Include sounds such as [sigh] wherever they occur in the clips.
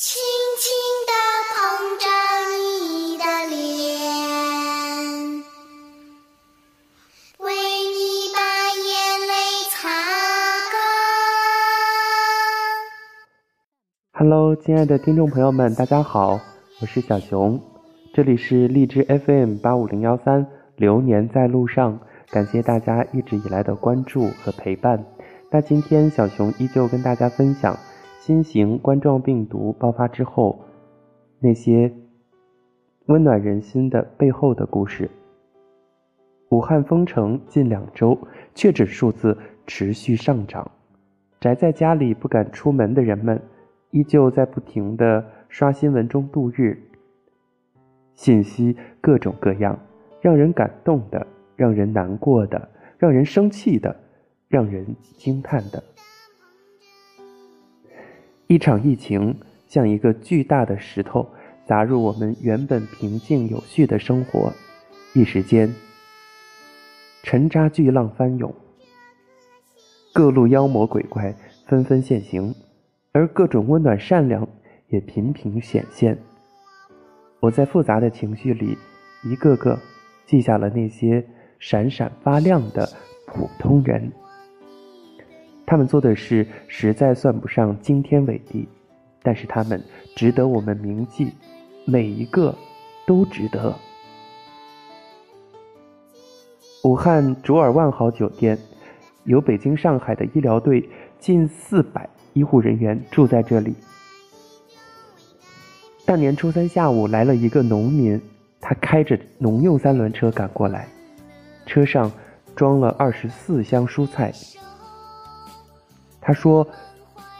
轻轻地碰着你的脸，为你把眼泪擦干。Hello，亲爱的听众朋友们，大家好，我是小熊，这里是荔枝 FM 八五零幺三，流年在路上，感谢大家一直以来的关注和陪伴。那今天小熊依旧跟大家分享新型冠状病毒爆发之后那些温暖人心的背后的故事。武汉封城近两周，确诊数字持续上涨，宅在家里不敢出门的人们。依旧在不停的刷新闻中度日，信息各种各样，让人感动的，让人难过的，让人生气的，让人惊叹的。一场疫情像一个巨大的石头砸入我们原本平静有序的生活，一时间，沉渣巨浪翻涌，各路妖魔鬼怪纷纷现形。而各种温暖善良也频频显现。我在复杂的情绪里，一个个记下了那些闪闪发亮的普通人。他们做的事实在算不上惊天伟地，但是他们值得我们铭记，每一个都值得。武汉卓尔万豪酒店有北京、上海的医疗队近四百。医护人员住在这里。大年初三下午来了一个农民，他开着农用三轮车赶过来，车上装了二十四箱蔬菜。他说：“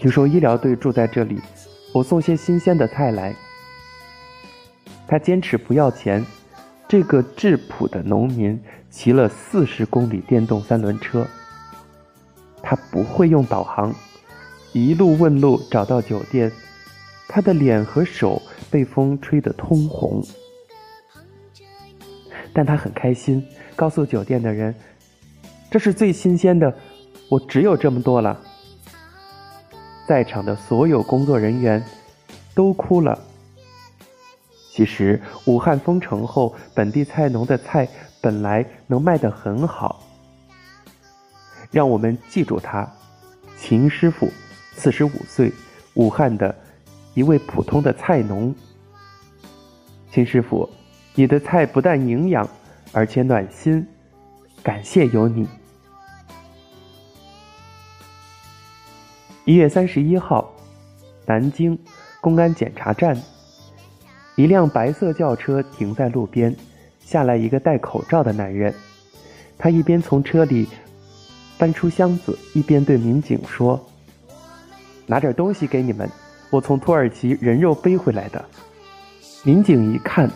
听说医疗队住在这里，我送些新鲜的菜来。”他坚持不要钱。这个质朴的农民骑了四十公里电动三轮车，他不会用导航。一路问路找到酒店，他的脸和手被风吹得通红，但他很开心，告诉酒店的人：“这是最新鲜的，我只有这么多了。”在场的所有工作人员都哭了。其实，武汉封城后，本地菜农的菜本来能卖得很好。让我们记住他，秦师傅。四十五岁，武汉的一位普通的菜农。秦师傅，你的菜不但营养，而且暖心，感谢有你。一月三十一号，南京公安检查站，一辆白色轿车停在路边，下来一个戴口罩的男人，他一边从车里搬出箱子，一边对民警说。拿点东西给你们，我从土耳其人肉背回来的。民警一看，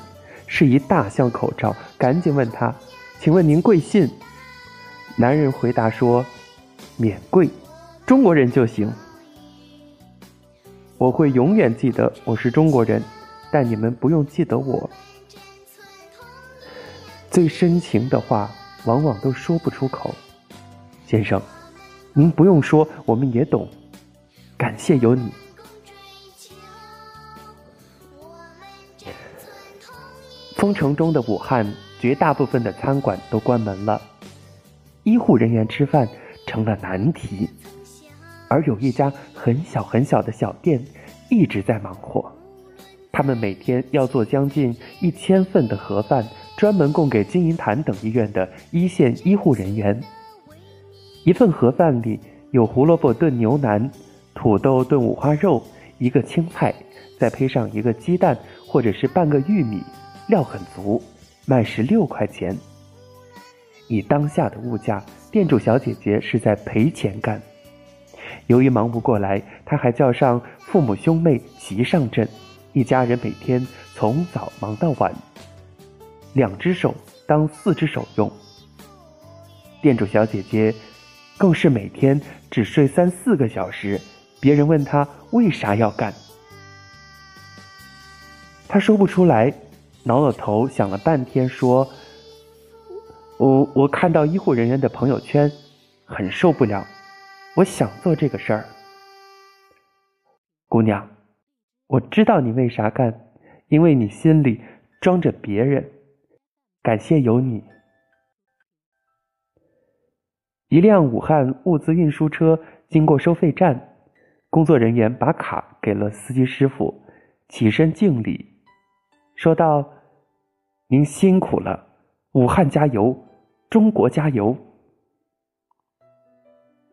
是一大箱口罩，赶紧问他：“请问您贵姓？”男人回答说：“免贵，中国人就行。”我会永远记得我是中国人，但你们不用记得我。最深情的话，往往都说不出口。先生，您不用说，我们也懂。感谢有你。封城中的武汉，绝大部分的餐馆都关门了，医护人员吃饭成了难题。而有一家很小很小的小店一直在忙活，他们每天要做将近一千份的盒饭，专门供给金银潭等医院的一线医护人员。一份盒饭里有胡萝卜炖牛腩。土豆炖五花肉，一个青菜，再配上一个鸡蛋或者是半个玉米，料很足，卖十六块钱。以当下的物价，店主小姐姐是在赔钱干。由于忙不过来，他还叫上父母兄妹齐上阵，一家人每天从早忙到晚，两只手当四只手用。店主小姐姐更是每天只睡三四个小时。别人问她为啥要干，他说不出来，挠挠头想了半天，说：“我我看到医护人员的朋友圈，很受不了，我想做这个事儿。”姑娘，我知道你为啥干，因为你心里装着别人。感谢有你。一辆武汉物资运输车经过收费站，工作人员把卡给了司机师傅，起身敬礼，说道：“您辛苦了，武汉加油，中国加油。”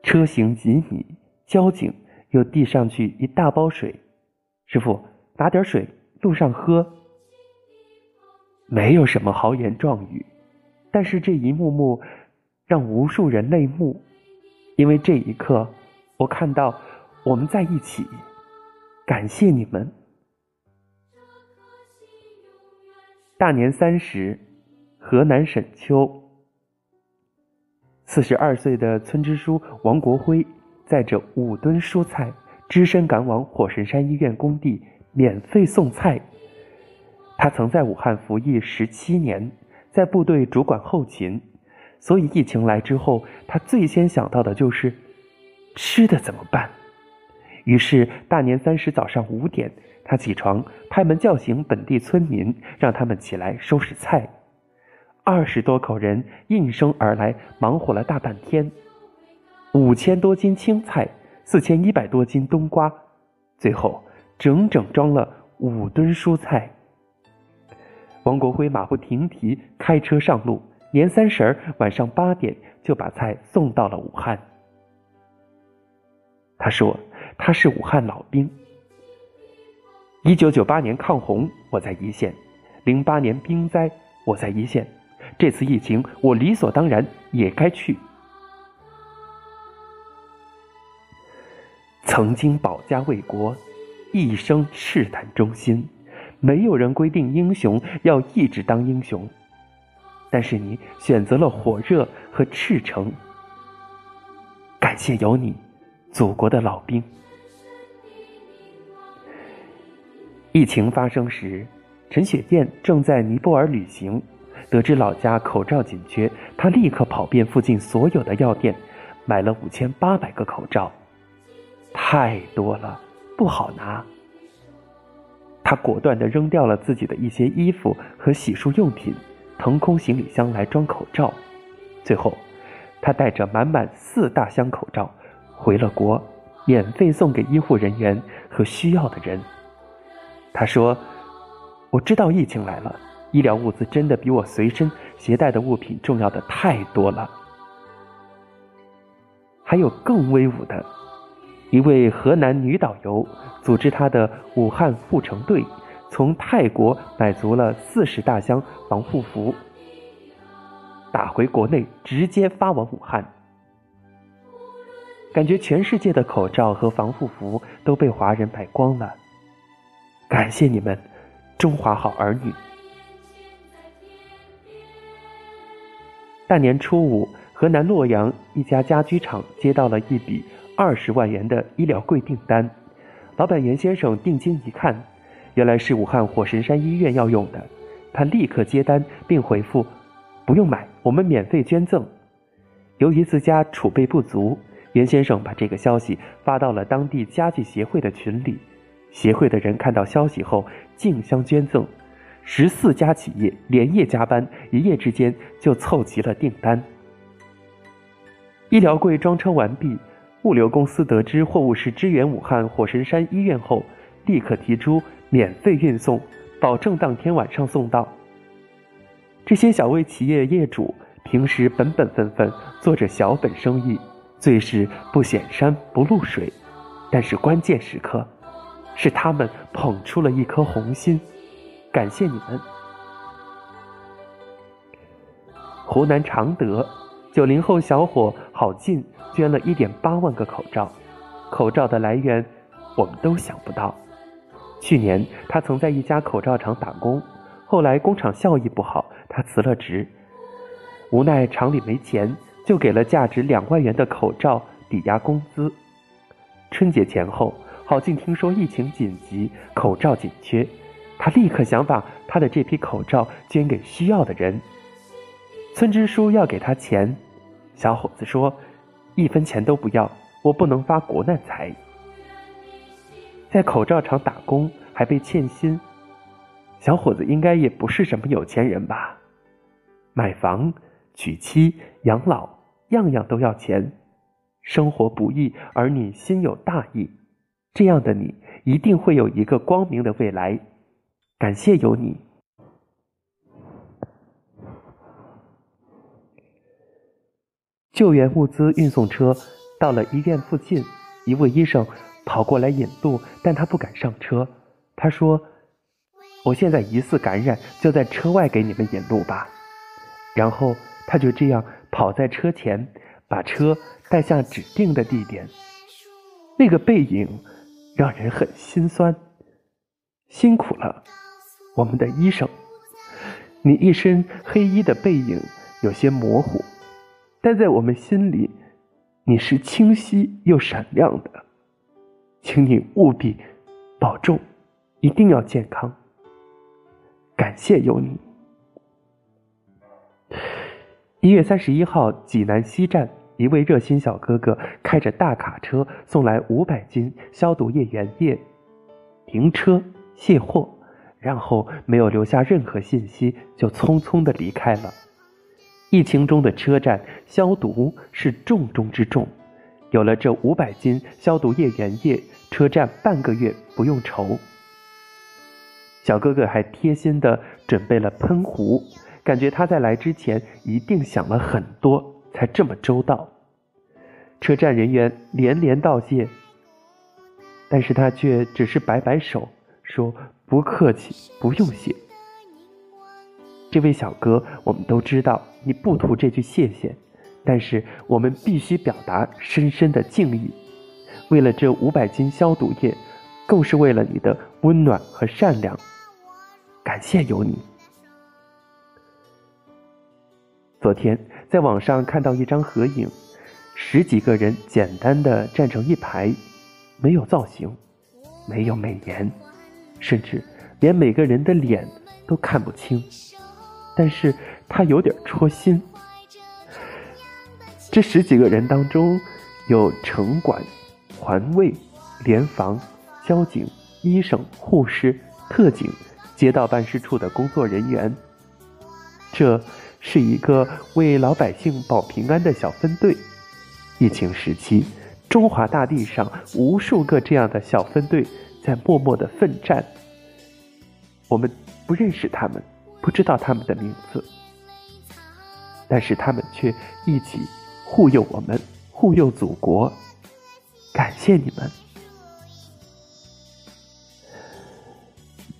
车行几米，交警又递上去一大包水，师傅拿点水，路上喝。没有什么豪言壮语，但是这一幕幕。让无数人泪目，因为这一刻，我看到我们在一起。感谢你们。大年三十，河南沈丘，四十二岁的村支书王国辉载着五吨蔬菜，只身赶往火神山医院工地，免费送菜。他曾在武汉服役十七年，在部队主管后勤。所以疫情来之后，他最先想到的就是吃的怎么办。于是大年三十早上五点，他起床，拍门叫醒本地村民，让他们起来收拾菜。二十多口人应声而来，忙活了大半天。五千多斤青菜，四千一百多斤冬瓜，最后整整装了五吨蔬菜。王国辉马不停蹄开车上路。年三十儿晚上八点就把菜送到了武汉。他说：“他是武汉老兵。一九九八年抗洪，我在一线；零八年冰灾，我在一线。这次疫情，我理所当然也该去。曾经保家卫国，一生赤胆忠心，没有人规定英雄要一直当英雄。”但是你选择了火热和赤诚，感谢有你，祖国的老兵。疫情发生时，陈雪燕正在尼泊尔旅行，得知老家口罩紧缺，他立刻跑遍附近所有的药店，买了五千八百个口罩，太多了，不好拿。他果断的扔掉了自己的一些衣服和洗漱用品。腾空行李箱来装口罩，最后，他带着满满四大箱口罩回了国，免费送给医护人员和需要的人。他说：“我知道疫情来了，医疗物资真的比我随身携带的物品重要的太多了。”还有更威武的，一位河南女导游组织她的武汉护城队。从泰国买足了四十大箱防护服，打回国内直接发往武汉。感觉全世界的口罩和防护服都被华人买光了。感谢你们，中华好儿女！大年初五，河南洛阳一家家居厂接到了一笔二十万元的医疗柜订单，老板袁先生定睛一看。原来是武汉火神山医院要用的，他立刻接单并回复：“不用买，我们免费捐赠。”由于自家储备不足，袁先生把这个消息发到了当地家具协会的群里。协会的人看到消息后竞相捐赠，十四家企业连夜加班，一夜之间就凑齐了订单。医疗柜装车完毕，物流公司得知货物是支援武汉火神山医院后，立刻提出。免费运送，保证当天晚上送到。这些小微企业业主平时本本分分做着小本生意，最是不显山不露水，但是关键时刻，是他们捧出了一颗红心。感谢你们！湖南常德，九零后小伙郝进捐了一点八万个口罩，口罩的来源我们都想不到。去年，他曾在一家口罩厂打工，后来工厂效益不好，他辞了职。无奈厂里没钱，就给了价值两万元的口罩抵押工资。春节前后，郝进听说疫情紧急，口罩紧缺，他立刻想把他的这批口罩捐给需要的人。村支书要给他钱，小伙子说：“一分钱都不要，我不能发国难财。”在口罩厂打工，还被欠薪。小伙子应该也不是什么有钱人吧？买房、娶妻、养老，样样都要钱。生活不易，而你心有大义，这样的你一定会有一个光明的未来。感谢有你。救援物资运送车到了医院附近，一位医生跑过来引路，但他不敢上车。他说：“我现在疑似感染，就在车外给你们引路吧。”然后他就这样跑在车前，把车带向指定的地点。那个背影让人很心酸。辛苦了，我们的医生。你一身黑衣的背影有些模糊。但在我们心里，你是清晰又闪亮的，请你务必保重，一定要健康。感谢有你。一月三十一号，济南西站，一位热心小哥哥开着大卡车送来五百斤消毒液原液，停车卸货，然后没有留下任何信息，就匆匆的离开了。疫情中的车站消毒是重中之重，有了这五百斤消毒液原液，车站半个月不用愁。小哥哥还贴心的准备了喷壶，感觉他在来之前一定想了很多，才这么周到。车站人员连连道谢，但是他却只是摆摆手，说不客气，不用谢。这位小哥，我们都知道你不图这句谢谢，但是我们必须表达深深的敬意。为了这五百斤消毒液，更是为了你的温暖和善良。感谢有你。昨天在网上看到一张合影，十几个人简单的站成一排，没有造型，没有美颜，甚至连每个人的脸都看不清。但是他有点戳心。这十几个人当中，有城管、环卫、联防、交警、医生、护士、特警、街道办事处的工作人员。这是一个为老百姓保平安的小分队。疫情时期，中华大地上无数个这样的小分队在默默的奋战。我们不认识他们。不知道他们的名字，但是他们却一起护佑我们，护佑祖国。感谢你们！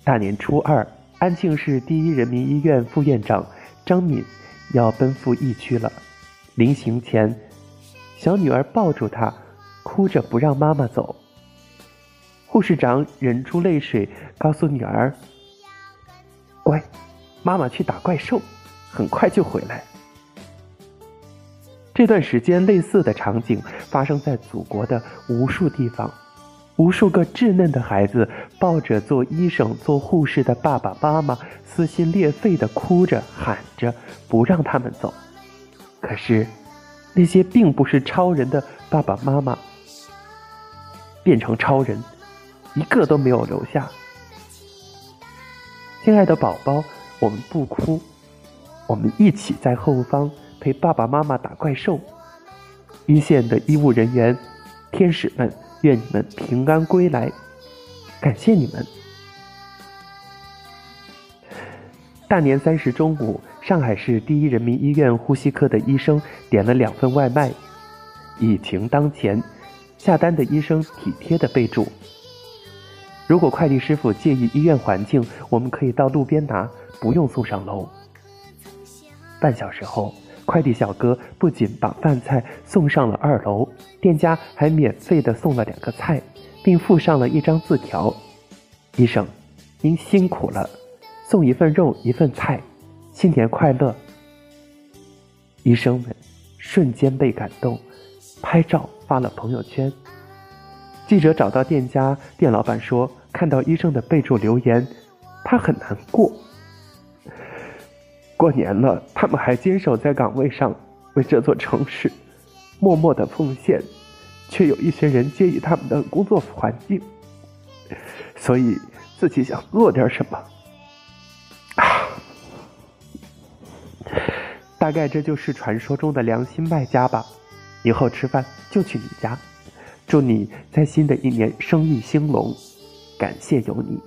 大年初二，安庆市第一人民医院副院长张敏要奔赴疫区了。临行前，小女儿抱住他，哭着不让妈妈走。护士长忍住泪水，告诉女儿：“乖。”妈妈去打怪兽，很快就回来。这段时间，类似的场景发生在祖国的无数地方，无数个稚嫩的孩子抱着做医生、做护士的爸爸妈妈，撕心裂肺的哭着喊着，不让他们走。可是，那些并不是超人的爸爸妈妈，变成超人，一个都没有留下。亲爱的宝宝。我们不哭，我们一起在后方陪爸爸妈妈打怪兽。一线的医务人员、天使们，愿你们平安归来，感谢你们。大年三十中午，上海市第一人民医院呼吸科的医生点了两份外卖。疫情当前，下单的医生体贴的备注：如果快递师傅介意医院环境，我们可以到路边拿。不用送上楼。半小时后，快递小哥不仅把饭菜送上了二楼，店家还免费的送了两个菜，并附上了一张字条：“医生，您辛苦了，送一份肉，一份菜，新年快乐。”医生们瞬间被感动，拍照发了朋友圈。记者找到店家，店老板说：“看到医生的备注留言，他很难过。”过年了，他们还坚守在岗位上，为这座城市 [laughs] 默默的奉献，却有一些人介意他们的工作环境，所以自己想做点什么。[sighs] 大概这就是传说中的良心卖家吧。以后吃饭就去你家，祝你在新的一年生意兴隆，感谢有你。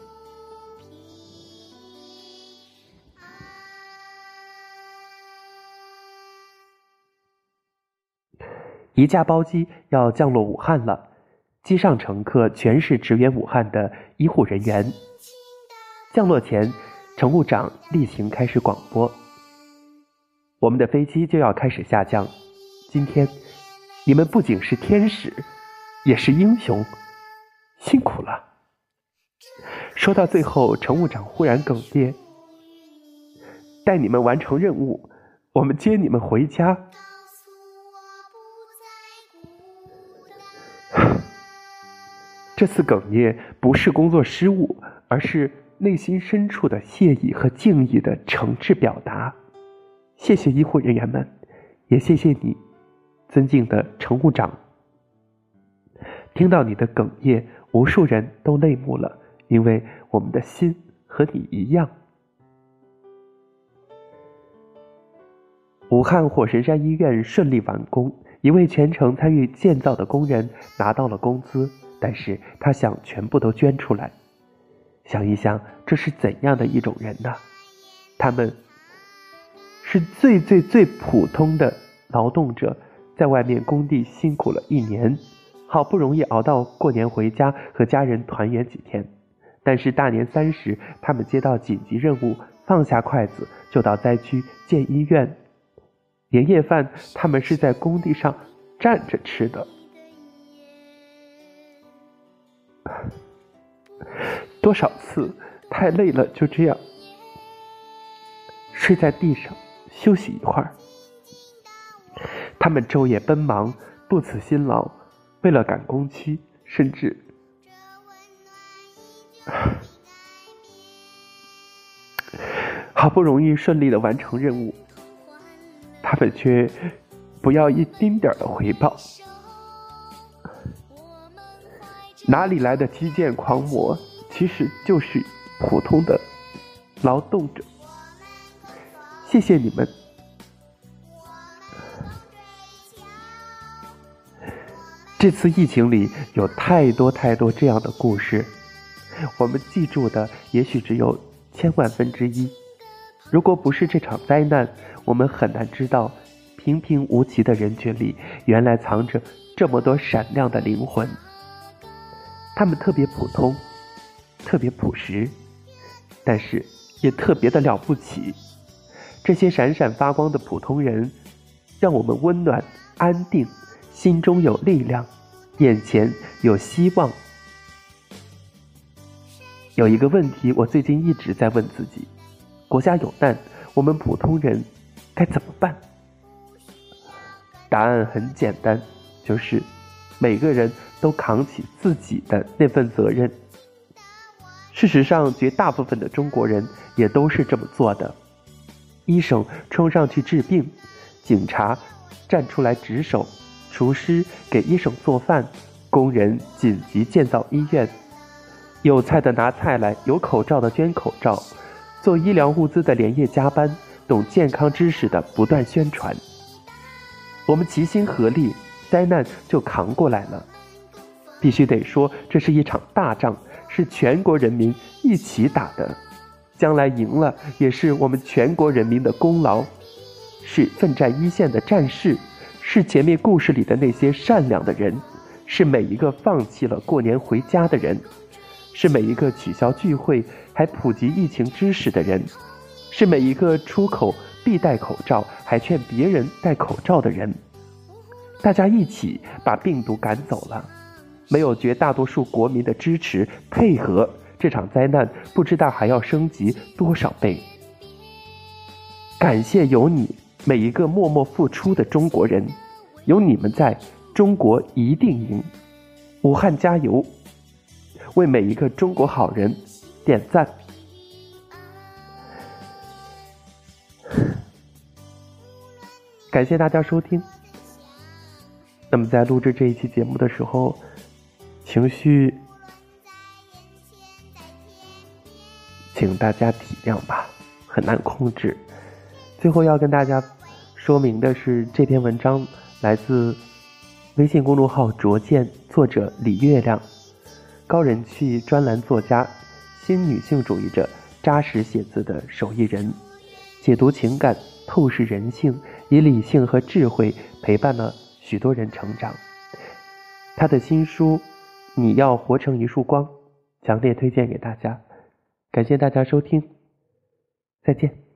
一架包机要降落武汉了，机上乘客全是支援武汉的医护人员。降落前，乘务长例行开始广播：“我们的飞机就要开始下降，今天你们不仅是天使，也是英雄，辛苦了。”说到最后，乘务长忽然哽咽：“带你们完成任务，我们接你们回家。”这次哽咽不是工作失误，而是内心深处的谢意和敬意的诚挚表达。谢谢医护人员们，也谢谢你，尊敬的乘务长。听到你的哽咽，无数人都泪目了，因为我们的心和你一样。武汉火神山医院顺利完工，一位全程参与建造的工人拿到了工资。但是他想全部都捐出来，想一想，这是怎样的一种人呢？他们是最最最普通的劳动者，在外面工地辛苦了一年，好不容易熬到过年回家和家人团圆几天，但是大年三十，他们接到紧急任务，放下筷子就到灾区建医院，年夜饭他们是在工地上站着吃的。多少次太累了，就这样睡在地上休息一会儿。他们昼夜奔忙，不辞辛劳，为了赶工期，甚至 [laughs] 好不容易顺利的完成任务，他们却不要一丁点的回报。哪里来的基建狂魔？其实就是普通的劳动者。谢谢你们。这次疫情里有太多太多这样的故事，我们记住的也许只有千万分之一。如果不是这场灾难，我们很难知道平平无奇的人群里，原来藏着这么多闪亮的灵魂。他们特别普通，特别朴实，但是也特别的了不起。这些闪闪发光的普通人，让我们温暖、安定，心中有力量，眼前有希望。有一个问题，我最近一直在问自己：国家有难，我们普通人该怎么办？答案很简单，就是每个人。都扛起自己的那份责任。事实上，绝大部分的中国人也都是这么做的。医生冲上去治病，警察站出来值守，厨师给医生做饭，工人紧急建造医院，有菜的拿菜来，有口罩的捐口罩，做医疗物资的连夜加班，懂健康知识的不断宣传。我们齐心合力，灾难就扛过来了。必须得说，这是一场大仗，是全国人民一起打的。将来赢了，也是我们全国人民的功劳，是奋战一线的战士，是前面故事里的那些善良的人，是每一个放弃了过年回家的人，是每一个取消聚会还普及疫情知识的人，是每一个出口必戴口罩还劝别人戴口罩的人。大家一起把病毒赶走了。没有绝大多数国民的支持配合，这场灾难不知道还要升级多少倍。感谢有你，每一个默默付出的中国人，有你们在，中国一定赢。武汉加油！为每一个中国好人点赞。感谢大家收听。那么在录制这一期节目的时候。情绪请大家体谅吧，很难控制。最后要跟大家说明的是，这篇文章来自微信公众号“卓见”，作者李月亮，高人气专栏作家，新女性主义者，扎实写字的手艺人，解读情感，透视人性，以理性和智慧陪伴了许多人成长。他的新书《你要活成一束光》，强烈推荐给大家。感谢大家收听，再见。